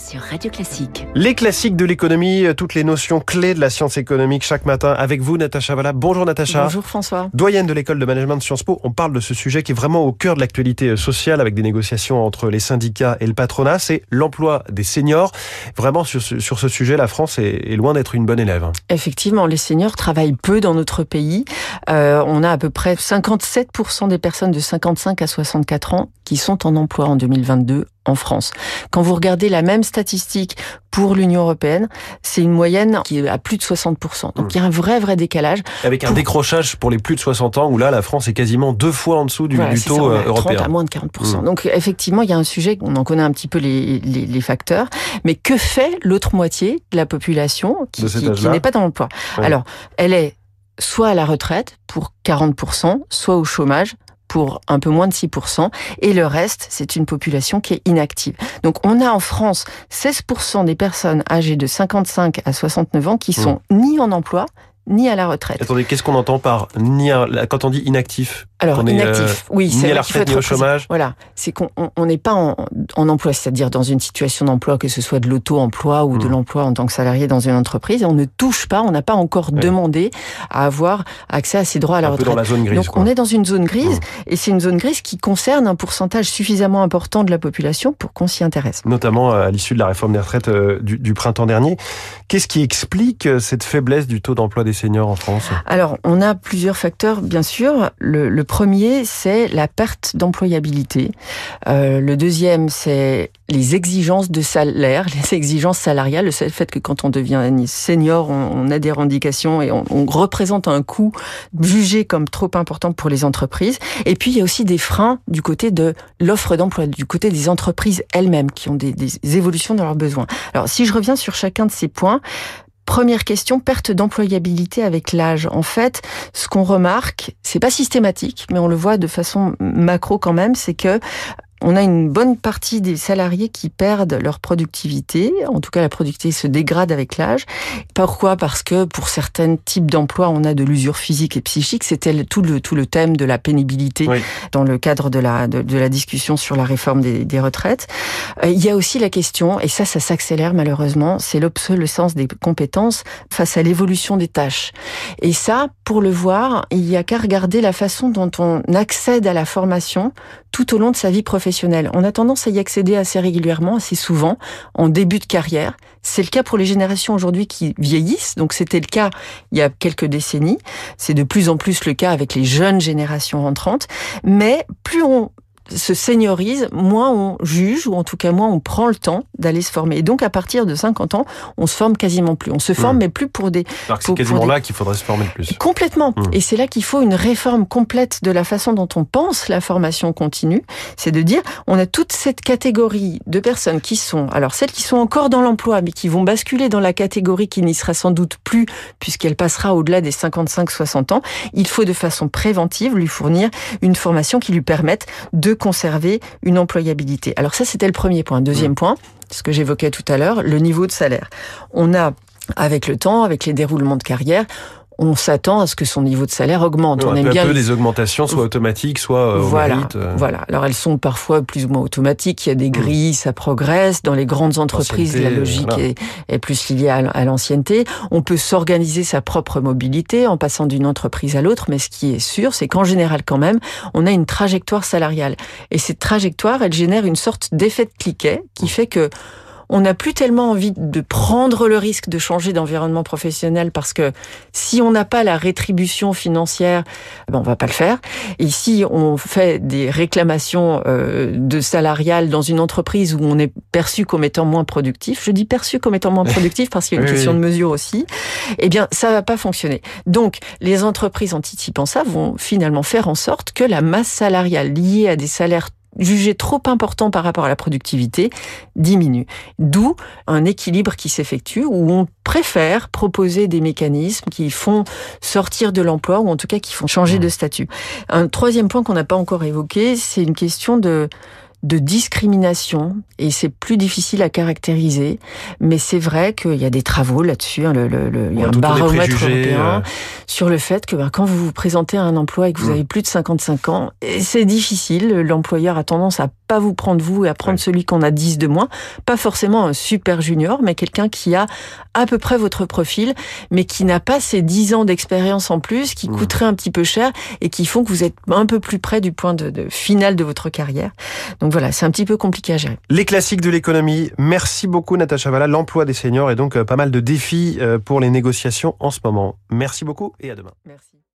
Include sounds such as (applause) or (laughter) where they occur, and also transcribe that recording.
sur Radio Classique. Les classiques de l'économie, euh, toutes les notions clés de la science économique chaque matin avec vous, Natacha Valla. Bonjour Natacha. Bonjour François. Doyenne de l'école de management de Sciences Po, on parle de ce sujet qui est vraiment au cœur de l'actualité euh, sociale avec des négociations entre les syndicats et le patronat, c'est l'emploi des seniors. Vraiment, sur ce, sur ce sujet, la France est, est loin d'être une bonne élève. hein. Effectivement, les seniors travaillent peu dans notre pays. Euh, on a à peu près 57% des personnes de 55 à 64 ans qui sont en emploi en 2022 en France. Quand vous regardez la même statistique pour l'Union européenne, c'est une moyenne qui est à plus de 60%. Donc il y a un vrai, vrai décalage. Avec un décrochage pour les plus de 60 ans où là, la France est quasiment deux fois en dessous du, Voilà, du c'est ça, taux on est euh, à 30 européen. à moins de 40%. Mm. Donc effectivement, il y a un sujet, on en connaît un petit peu les, les, les facteurs, mais que fait l'autre moitié de la population qui, n'est pas dans l'emploi? Ouais. Alors, elle est soit à la retraite pour 40%, soit au chômage pour un peu moins de 6%, et le reste, c'est une population qui est inactive. Donc on a en France 16% des personnes âgées de 55 à 69 ans qui sont ni en emploi, ni à la retraite. Attendez, qu'est-ce qu'on entend par ni un- quand on dit inactif? Alors, inactif, euh, oui, c'est à la retraite, ni au chômage Voilà, c'est qu'on on- on n'est pas en, en emploi, c'est-à-dire dans une situation d'emploi, que ce soit de l'auto-emploi ou de Mm. l'emploi en tant que salarié dans une entreprise. On ne touche pas, on n'a pas encore Ouais. demandé à avoir accès à ses droits à la Un peu retraite. dans la zone grise. Donc quoi. on est dans une zone grise, Mm. et c'est une zone grise qui concerne un pourcentage suffisamment important de la population pour qu'on s'y intéresse. notamment euh, à l'issue de la réforme des retraites euh, du, du printemps dernier. Qu'est-ce qui explique euh, cette faiblesse du taux d'emploi des seniors en France? Alors, on a plusieurs facteurs, bien sûr. Le, le premier, c'est la perte d'employabilité. Euh, le deuxième, c'est les exigences de salaire, (laughs) les exigences salariales, le fait que quand on devient senior, on, on a des revendications et on, représente un coût jugé comme trop important pour les entreprises. Et puis, il y a aussi des freins du côté de l'offre d'emploi, du côté des entreprises elles-mêmes qui ont des, des évolutions dans leurs besoins. Alors, si je reviens sur chacun de ces points, Première question, perte d'employabilité avec l'âge. En fait, ce qu'on remarque, c'est pas systématique, mais on le voit de façon macro quand même, c'est que on a une bonne partie des salariés qui perdent leur productivité. En tout cas, la productivité se dégrade avec l'âge. Pourquoi? Parce que pour certains types d'emplois, on a de l'usure physique et psychique. C'était tout le, tout le thème de la pénibilité Oui. dans le cadre de la, de, de la discussion sur la réforme des, des retraites. Euh, Il y a aussi la question, et ça, ça s'accélère malheureusement, c'est l'obsolescence des compétences face à l'évolution des tâches. Et ça, pour le voir, il y a qu'à regarder la façon dont on accède à la formation tout au long de sa vie professionnelle. On a tendance à y accéder assez régulièrement, assez souvent, en début de carrière. C'est le cas pour les générations aujourd'hui qui vieillissent, donc c'était le cas il y a quelques décennies. C'est de plus en plus le cas avec les jeunes générations entrantes. Mais plus on se seniorise, moins on juge, ou en tout cas moins on prend le temps d'aller se former. Et donc à partir de 50 ans, on se forme quasiment plus. On se forme, Mmh. mais plus pour des Alors que c'est quasiment des- là qu'il faudrait se former le plus. Complètement. Mm. Et c'est là qu'il faut une réforme complète de la façon dont on pense la formation continue. C'est de dire, on a toute cette catégorie de personnes qui sont, alors celles qui sont encore dans l'emploi, mais qui vont basculer dans la catégorie qui n'y sera sans doute plus, puisqu'elle passera au-delà des 55-60 ans. Il faut de façon préventive lui fournir une formation qui lui permette de conserver une employabilité. Alors ça, c'était le premier point. Deuxième point, ce que j'évoquais tout à l'heure, le niveau de salaire. On a avec le temps, avec les déroulements de carrière, on s'attend à ce que son niveau de salaire augmente. on un aime peu bien peu les- augmentations, soit automatiques, soit euh, au voilà, mérite. euh. voilà. Alors elles sont parfois plus ou moins automatiques. Il y a des grilles, ça progresse. Dans les grandes entreprises, la logique voilà. est, est plus liée à, à l'ancienneté. On peut s'organiser sa propre mobilité en passant d'une entreprise à l'autre, mais ce qui est sûr, c'est qu'en général, quand même, on a une trajectoire salariale. Et cette trajectoire, elle génère une sorte d'effet de cliquet qui fait que on n'a plus tellement envie de prendre le risque de changer d'environnement professionnel parce que si on n'a pas la rétribution financière, ben on va pas le faire. Et si on fait des réclamations euh, de salariales dans une entreprise où on est perçu comme étant moins productif, je dis perçu comme étant moins (laughs) productif parce qu'il y a une Oui, question oui. de mesure aussi, eh bien ça va pas fonctionner. Donc les entreprises anticipant ça vont finalement faire en sorte que la masse salariale liée à des salaires jugés trop importants par rapport à la productivité diminue. D'où un équilibre qui s'effectue où on préfère proposer des mécanismes qui font sortir de l'emploi ou en tout cas qui font changer de statut. Un troisième point qu'on n'a pas encore évoqué, c'est une question de de discrimination et c'est plus difficile à caractériser, mais c'est vrai qu'il y a des travaux là-dessus. hein, le, le- le- il y a un baromètre européen euh. sur le fait que ben, quand vous vous présentez à un emploi et que vous Mm. avez plus de 55 ans, c'est difficile. L'employeur a tendance à pas vous prendre vous et à prendre celui qu'on a 10 de moins. Pas forcément un super junior, mais quelqu'un qui a à peu près votre profil, mais qui n'a pas ces 10 ans d'expérience en plus, qui mmh. coûterait un petit peu cher et qui font que vous êtes un peu plus près du point de, de final de votre carrière. Donc voilà, c'est un petit peu compliqué à gérer. Les classiques de l'économie. Merci beaucoup Natacha Valla. L'emploi des seniors et donc euh, pas mal de défis euh, pour les négociations en ce moment. Merci beaucoup et à demain. Merci.